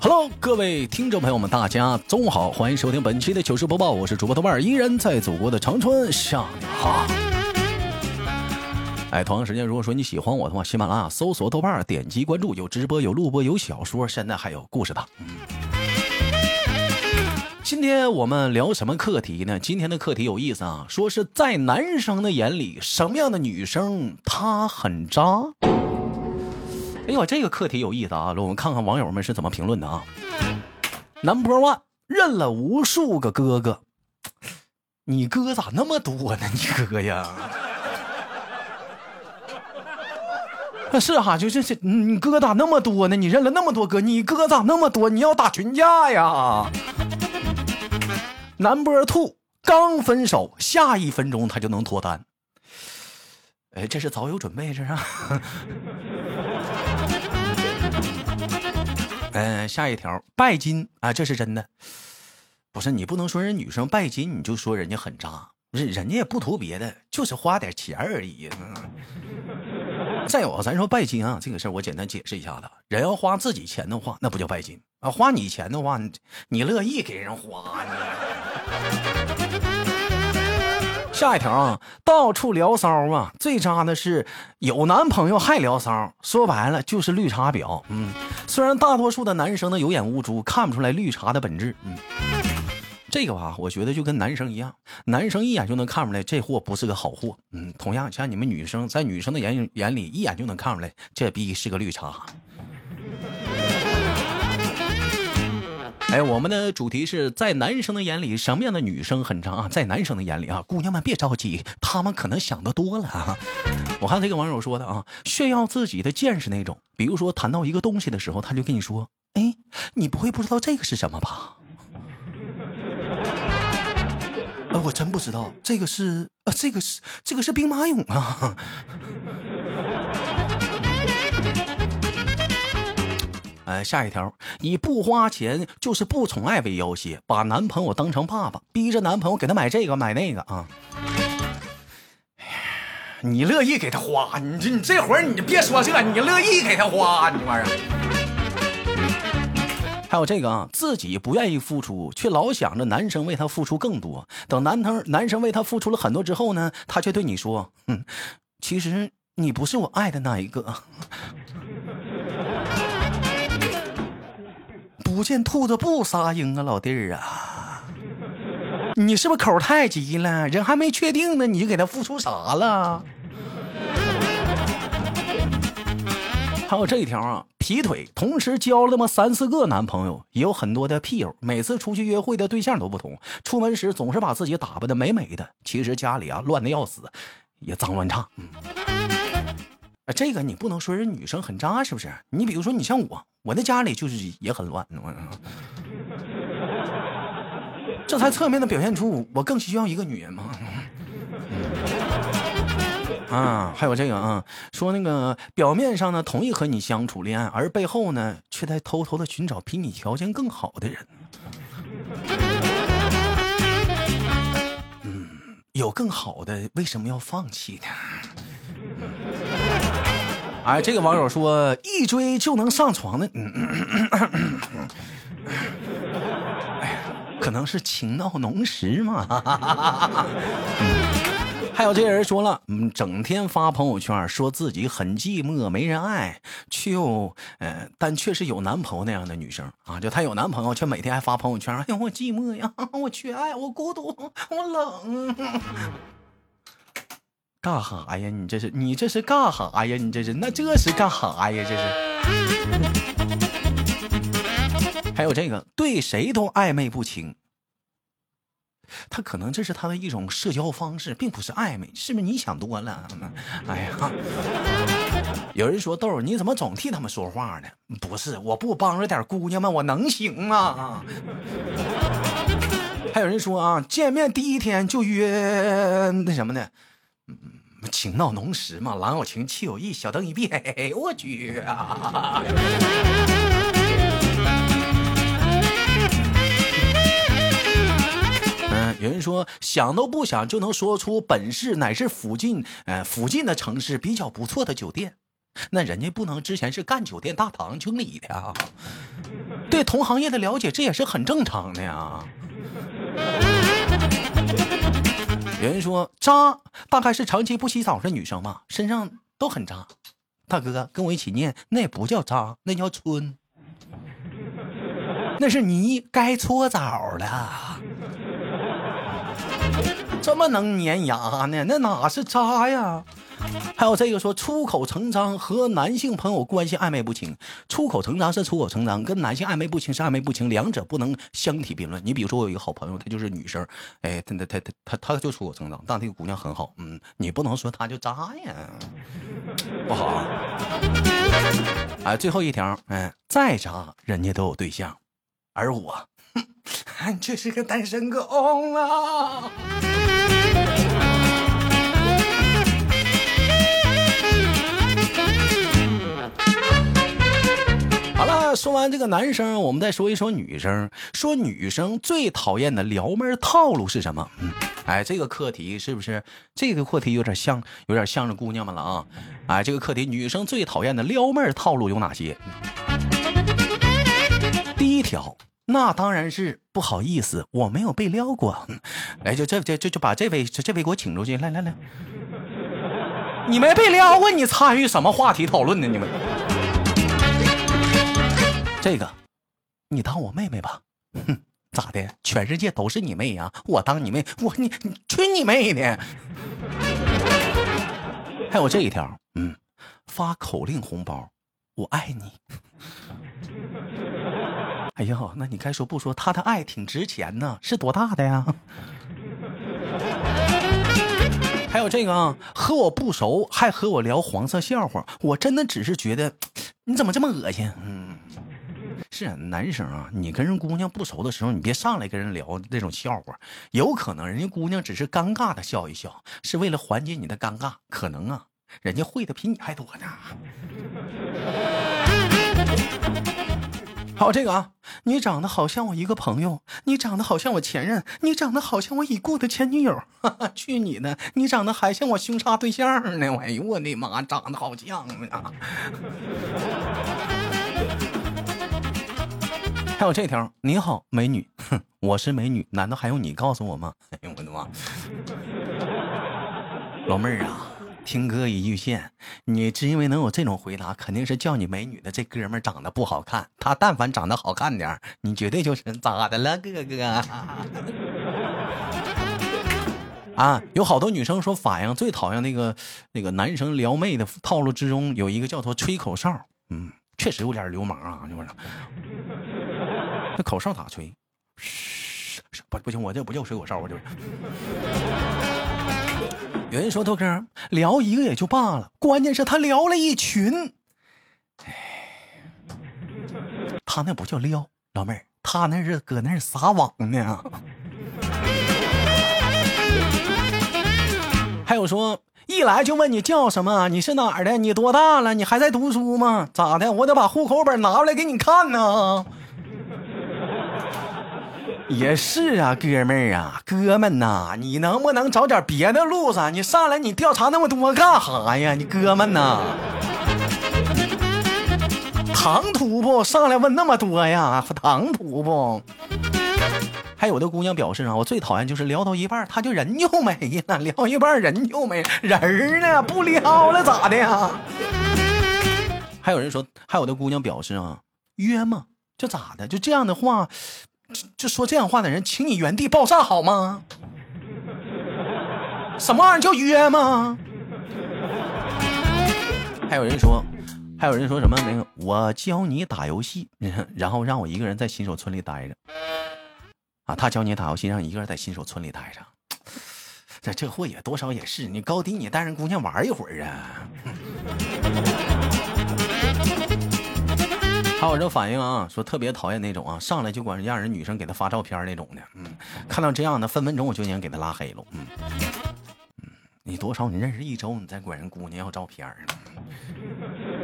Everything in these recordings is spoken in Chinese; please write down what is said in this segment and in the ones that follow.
Hello，各位听众朋友们，大家中午好，欢迎收听本期的糗事播报，我是主播豆瓣儿，依然在祖国的长春向你好。哎，同样时间，如果说你喜欢我的话，喜马拉雅搜索豆瓣儿，点击关注，有直播，有录播，有小说，现在还有故事的。今天我们聊什么课题呢？今天的课题有意思啊，说是在男生的眼里，什么样的女生她很渣？哎呦，这个课题有意思啊！我们看看网友们是怎么评论的啊。Number one，认了无数个哥哥，你哥咋那么多呢？你哥呀？那 是哈，就是是，你哥咋那么多呢？你认了那么多哥，你哥咋那么多？你要打群架呀？？Number two，刚分手，下一分钟他就能脱单。哎，这是早有准备，这是。嗯，下一条拜金啊，这是真的。不是你不能说人女生拜金，你就说人家很渣，人人家也不图别的，就是花点钱而已。再有，咱说拜金啊，这个事儿我简单解释一下子。人要花自己钱的话，那不叫拜金啊；花你钱的话，你乐意给人花你下一条啊，到处聊骚啊，最渣的是有男朋友还聊骚，说白了就是绿茶婊。嗯，虽然大多数的男生呢有眼无珠，看不出来绿茶的本质。嗯，这个吧，我觉得就跟男生一样，男生一眼就能看出来这货不是个好货。嗯，同样像你们女生，在女生的眼眼里一眼就能看出来这逼是个绿茶。哎，我们的主题是在男生的眼里，什么样的女生很渣啊？在男生的眼里啊，姑娘们别着急，他们可能想的多了啊。我看这个网友说的啊，炫耀自己的见识那种，比如说谈到一个东西的时候，他就跟你说：“哎，你不会不知道这个是什么吧？”啊，我真不知道，这个是啊，这个是这个是兵马俑啊。呃，下一条，以不花钱就是不宠爱为要挟，把男朋友当成爸爸，逼着男朋友给他买这个买那个啊。你乐意给他花，你这你这会儿你就别说这，你乐意给他花，你这玩意儿。还有这个啊，自己不愿意付出，却老想着男生为他付出更多。等男生男生为他付出了很多之后呢，他却对你说：“嗯，其实你不是我爱的那一个。”不见兔子不撒鹰啊，老弟儿啊！你是不是口太急了？人还没确定呢，你就给他付出啥了？还有这一条啊，劈腿，同时交了那么三四个男朋友，也有很多的屁友。每次出去约会的对象都不同，出门时总是把自己打扮的美美的，其实家里啊乱的要死，也脏乱差。嗯啊这个你不能说人女生很渣，是不是？你比如说，你像我，我的家里就是也很乱，这才侧面的表现出我更需要一个女人嘛。啊，还有这个啊，说那个表面上呢同意和你相处恋爱，而背后呢却在偷偷的寻找比你条件更好的人。嗯，有更好的，为什么要放弃呢？哎，这个网友说一追就能上床的，哎呀，可能是情到浓时嘛。哈哈哈哈嗯还有这人说了，嗯，整天发朋友圈说自己很寂寞没人爱，却又，呃，但却是有男朋友那样的女生啊，就她有男朋友，却每天还发朋友圈，哎呀，我寂寞呀，我缺爱，我孤独，我冷。干哈呀？你这是你这是干哈呀？你这是那这是干哈呀？这是。还有这个对谁都暧昧不清，他可能这是他的一种社交方式，并不是暧昧，是不是你想多了？哎呀，有人说豆儿你怎么总替他们说话呢？不是，我不帮着点姑娘们，我能行吗？还有人说啊，见面第一天就约那什么呢？情到浓时嘛，郎有情，妻有意，小灯一闭，嘿嘿，我去啊！嗯，有人说想都不想就能说出本市乃是附近，呃，附近的城市比较不错的酒店。那人家不能之前是干酒店大堂经理的啊，对同行业的了解这也是很正常的呀。有人说渣大概是长期不洗澡的女生吧，身上都很渣。大哥跟我一起念，那也不叫渣，那叫春，那是泥，该搓澡了。这么能粘牙呢？那哪是渣呀？还有这个说出口成章和男性朋友关系暧昧不清，出口成章是出口成章，跟男性暧昧不清是暧昧不清，两者不能相提并论。你比如说，我有一个好朋友，她就是女生，哎，她她她她她就出口成章，但这个姑娘很好，嗯，你不能说她就渣呀，不好。哎，最后一条，哎，再渣人家都有对象，而我，哼，却是个单身狗啊。好了说完这个男生，我们再说一说女生。说女生最讨厌的撩妹套路是什么？嗯，哎，这个课题是不是这个课题有点像，有点像着姑娘们了啊？哎，这个课题，女生最讨厌的撩妹套路有哪些？第一条，那当然是不好意思，我没有被撩过。来，就这这这就把这位这位给我请出去，来来来，你没被撩过，你参与什么话题讨论呢？你们？这个，你当我妹妹吧，哼，咋的？全世界都是你妹呀，我当你妹，我你你去你妹的！还有这一条，嗯，发口令红包，我爱你。哎呀，那你该说不说，他的爱挺值钱呢，是多大的呀？还有这个啊，和我不熟还和我聊黄色笑话，我真的只是觉得，你怎么这么恶心？嗯。是男生啊，你跟人姑娘不熟的时候，你别上来跟人聊这种笑话，有可能人家姑娘只是尴尬的笑一笑，是为了缓解你的尴尬，可能啊，人家会的比你还多呢。好，这个啊，你长得好像我一个朋友，你长得好像我前任，你长得好像我已故的前女友，哈 哈去你的，你长得还像我凶杀对象呢！哎呦我的妈，长得好像啊！还有这条，你好，美女，哼，我是美女，难道还用你告诉我吗？哎呦我的妈！老妹儿啊，听歌一句劝，你只因为能有这种回答，肯定是叫你美女的这哥们长得不好看。他但凡长得好看点你绝对就是 咋的了，哥哥？啊，有好多女生说，反映最讨厌那个那个男生撩妹的套路之中，有一个叫做吹口哨，嗯，确实有点流氓啊，就是。那口哨咋吹？嘘，不不行，我这不叫吹口哨，我就是。有人说豆哥聊一个也就罢了，关键是他聊了一群。哎，他那不叫撩，老妹儿，他那是搁那撒网呢。还有说一来就问你叫什么，你是哪儿的？你多大了？你还在读书吗？咋的？我得把户口本拿出来给你看呢。也是啊，哥们儿啊，哥们呐，你能不能找点别的路子？你上来你调查那么多干哈呀？你哥们呐，唐突不？上来问那么多呀？唐突不？还有的姑娘表示啊，我最讨厌就是聊到一半，他就人就没了，聊一半人就没人呢，不聊了咋的呀？还有人说，还有的姑娘表示啊，约吗？就咋的？就这样的话。就说这样话的人，请你原地爆炸好吗？什么玩意儿叫约吗？还有人说，还有人说什么那个，我教你打游戏，然后让我一个人在新手村里待着。啊，他教你打游戏，让你一个人在新手村里待着。这这货也多少也是，你高低你带人姑娘玩一会儿啊。还有这反应啊，说特别讨厌那种啊，上来就管让人女生给他发照片那种的，嗯，看到这样的分分钟我就想给他拉黑了，嗯嗯，你多少你认识一周，你再管人姑娘要照片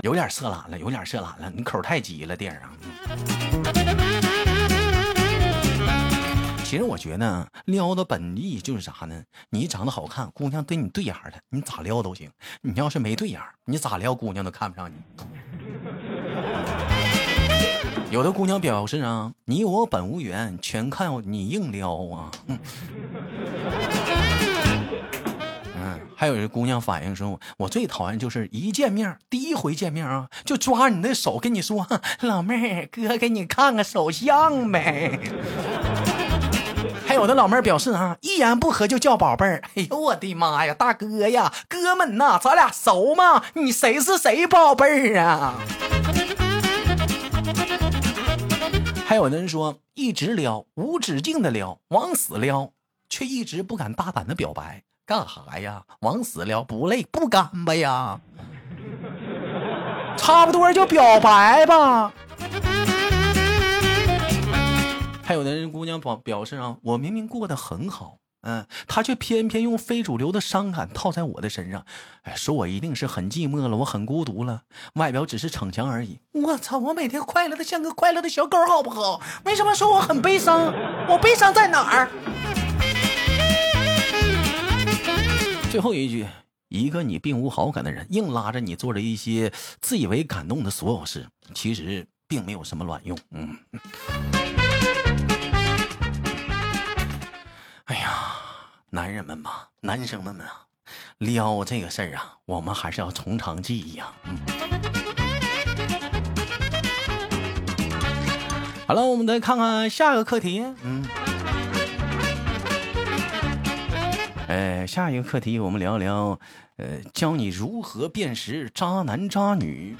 有点色懒了，有点色懒了，你口太急了，弟儿啊。其实我觉得撩的本意就是啥呢？你长得好看，姑娘对你对眼的，你咋撩都行；你要是没对眼，你咋撩姑娘都看不上你。有的姑娘表示啊，你我本无缘，全靠你硬撩啊。嗯，还有一姑娘反映说，我最讨厌就是一见面，第一回见面啊，就抓你的手跟你说，老妹儿，哥给你看个手相呗。还有的老妹儿表示啊，一言不合就叫宝贝儿。哎呦我的妈呀，大哥呀，哥们呐，咱俩熟吗？你谁是谁宝贝儿啊？还有的人说，一直撩，无止境的撩，往死撩，却一直不敢大胆的表白，干哈呀？往死撩不累不干巴呀？差不多就表白吧。还有的人姑娘表表示啊，我明明过得很好。他却偏偏用非主流的伤感套在我的身上，哎，说我一定是很寂寞了，我很孤独了，外表只是逞强而已。我操，我每天快乐的像个快乐的小狗，好不好？为什么说我很悲伤？我悲伤在哪儿？最后一句，一个你并无好感的人，硬拉着你做着一些自以为感动的所有事，其实并没有什么卵用。嗯。男人们吧，男生们们啊，撩这个事儿啊，我们还是要从长计议啊。嗯。好了，我们再看看下一个课题。嗯。哎，下一个课题，我们聊聊，呃，教你如何辨识渣男渣女。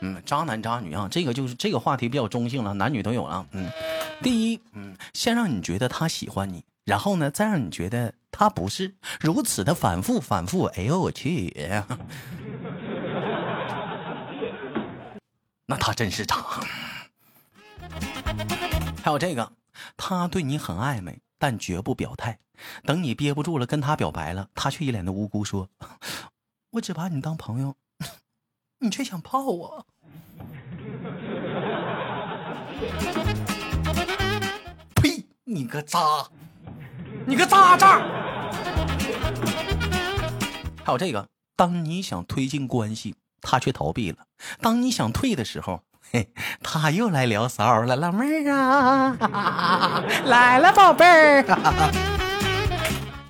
嗯，渣男渣女啊，这个就是这个话题比较中性了，男女都有了。嗯，第一，嗯，先让你觉得他喜欢你。然后呢，再让你觉得他不是如此的反复反复。哎呦我去，那他真是渣。还有这个，他对你很暧昧，但绝不表态。等你憋不住了，跟他表白了，他却一脸的无辜说：“ 我只把你当朋友，你却想泡我。”呸！你个渣！你个渣渣！还有这个，当你想推进关系，他却逃避了；当你想退的时候，嘿，他又来聊骚了。老妹儿啊，来了，宝贝儿。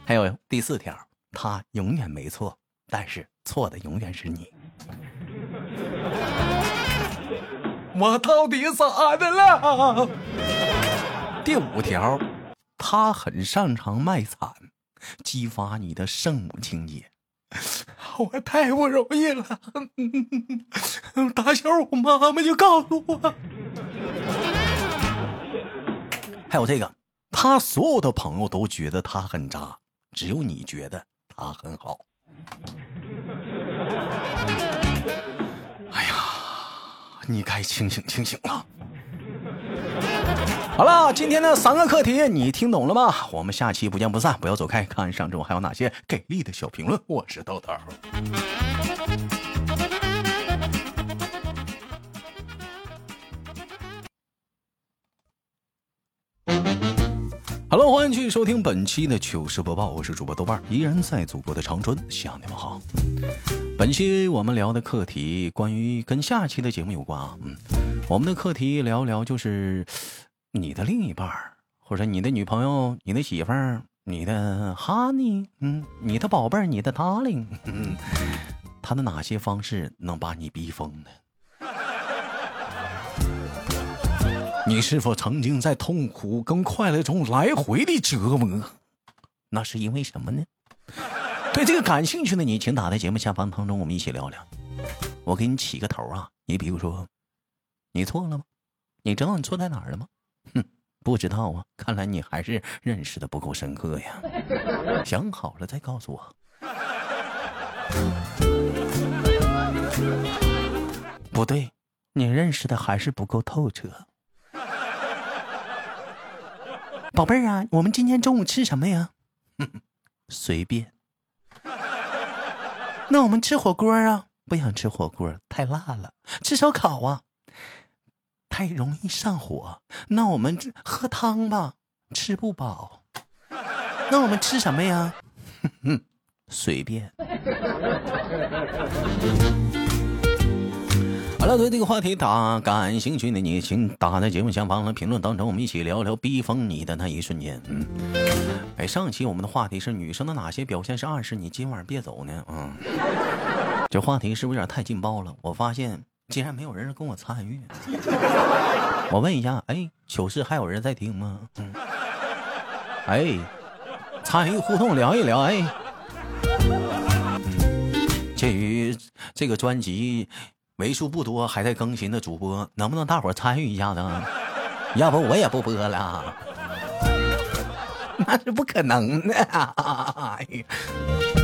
还有第四条，他永远没错，但是错的永远是你。我到底咋的了？第五条。他很擅长卖惨，激发你的圣母情节。我太不容易了，打小我妈妈就告诉我。还有这个，他所有的朋友都觉得他很渣，只有你觉得他很好。哎呀，你该清醒清醒了。好了，今天的三个课题你听懂了吗？我们下期不见不散，不要走开，看上周还有哪些给力的小评论。我是豆豆。Hello，欢迎继续收听本期的糗事播报，我是主播豆瓣，依然在祖国的长春向你们好。本期我们聊的课题关于跟下期的节目有关啊，嗯，我们的课题聊聊就是。你的另一半或者你的女朋友、你的媳妇儿、你的 honey，嗯，你的宝贝儿、你的 darling，嗯，他的哪些方式能把你逼疯呢？你是否曾经在痛苦跟快乐中来回的折磨？那是因为什么呢？对这个感兴趣的你，请打在节目下方当中，我们一起聊聊。我给你起个头啊，你比如说，你错了吗？你知道你错在哪儿了吗？不知道啊，看来你还是认识的不够深刻呀。想好了再告诉我。不对，你认识的还是不够透彻。宝贝儿啊，我们今天中午吃什么呀？随便。那我们吃火锅啊？不想吃火锅，太辣了。吃烧烤啊？太容易上火，那我们喝汤吧。吃不饱。那我们吃什么呀？哼 哼随便。好了，对这个话题打感兴趣的你，请打在节目下方的评论当中，我们一起聊聊逼疯你的那一瞬间。嗯，哎，上期我们的话题是女生的哪些表现是暗示你今晚别走呢？嗯，这话题是不是有点太劲爆了？我发现竟然没有人跟我参与。我问一下，哎，糗事还有人在听吗？嗯，哎，参与互动聊一聊，哎，嗯，鉴于这个专辑。为数不多还在更新的主播，能不能大伙参与一下子？要不我也不播了，那是不可能的。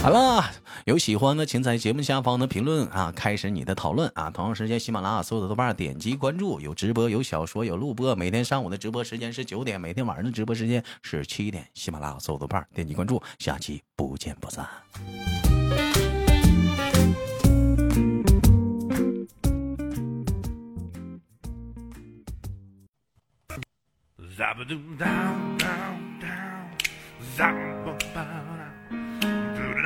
好了，有喜欢的请在节目下方的评论啊，开始你的讨论啊。同样时间，喜马拉雅所有的豆瓣点击关注，有直播，有小说，有录播。每天上午的直播时间是九点，每天晚上的直播时间是七点。喜马拉雅所有豆瓣点击关注，下期不见不散。